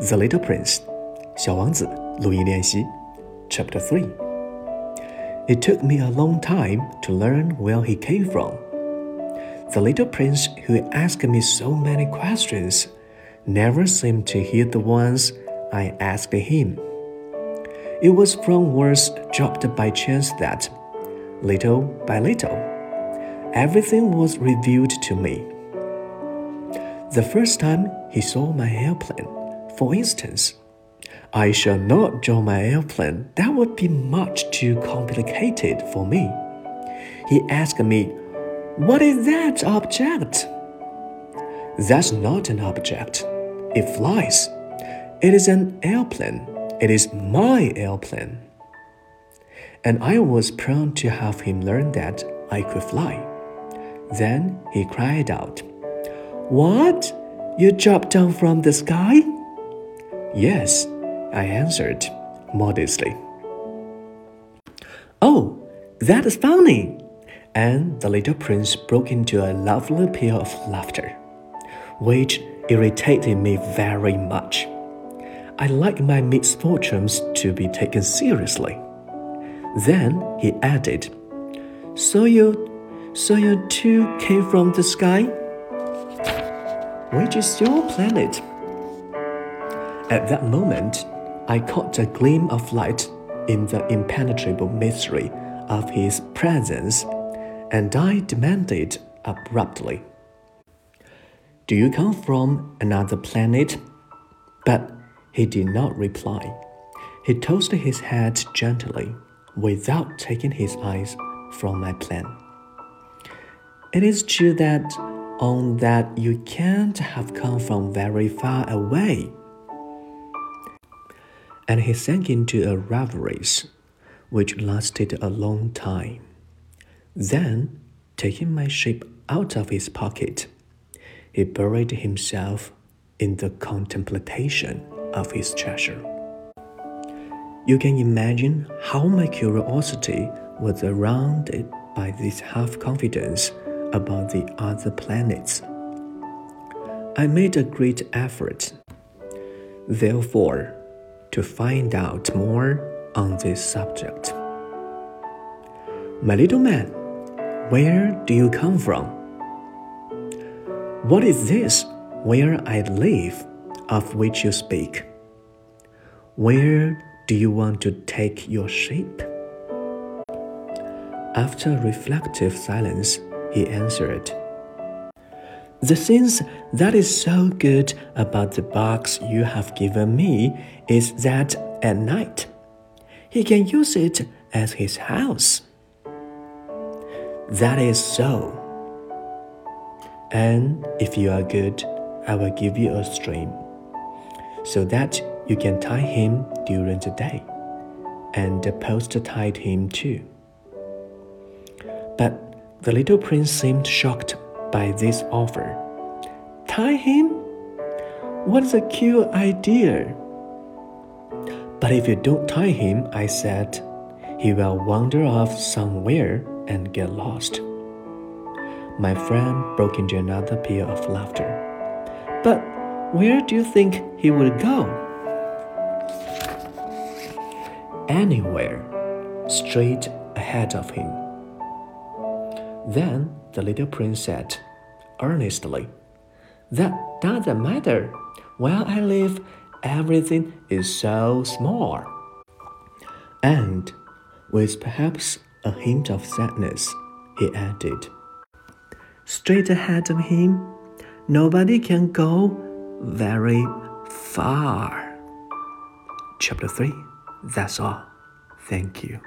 The Little Prince, 小王子录音练习 Chapter 3 It took me a long time to learn where he came from. The little prince who asked me so many questions never seemed to hear the ones I asked him. It was from words dropped by chance that, little by little, everything was revealed to me. The first time he saw my airplane, for instance, I shall not draw my airplane. That would be much too complicated for me. He asked me, What is that object? That's not an object. It flies. It is an airplane. It is my airplane. And I was proud to have him learn that I could fly. Then he cried out, What? You dropped down from the sky? Yes, I answered modestly. Oh, that is funny! And the little prince broke into a lovely peal of laughter, which irritated me very much. I like my misfortunes to be taken seriously. Then he added, So you so you too came from the sky? Which is your planet? At that moment, I caught a gleam of light in the impenetrable mystery of his presence, and I demanded abruptly, Do you come from another planet? But he did not reply. He tossed his head gently, without taking his eyes from my plan. It is true that on that you can't have come from very far away and he sank into a reverie which lasted a long time. Then, taking my ship out of his pocket, he buried himself in the contemplation of his treasure. You can imagine how my curiosity was aroused by this half confidence about the other planets. I made a great effort. Therefore, to find out more on this subject. My little man, where do you come from? What is this where I live of which you speak? Where do you want to take your ship? After reflective silence, he answered, the things that is so good about the box you have given me is that at night he can use it as his house. That is so. And if you are good, I will give you a string so that you can tie him during the day and post tied him too. But the little prince seemed shocked by this offer. Tie him? What a cute idea! But if you don't tie him, I said, he will wander off somewhere and get lost. My friend broke into another peal of laughter. But where do you think he would go? Anywhere, straight ahead of him. Then the little prince said, earnestly, That doesn't matter. Where I live, everything is so small. And, with perhaps a hint of sadness, he added, Straight ahead of him, nobody can go very far. Chapter 3 That's all. Thank you.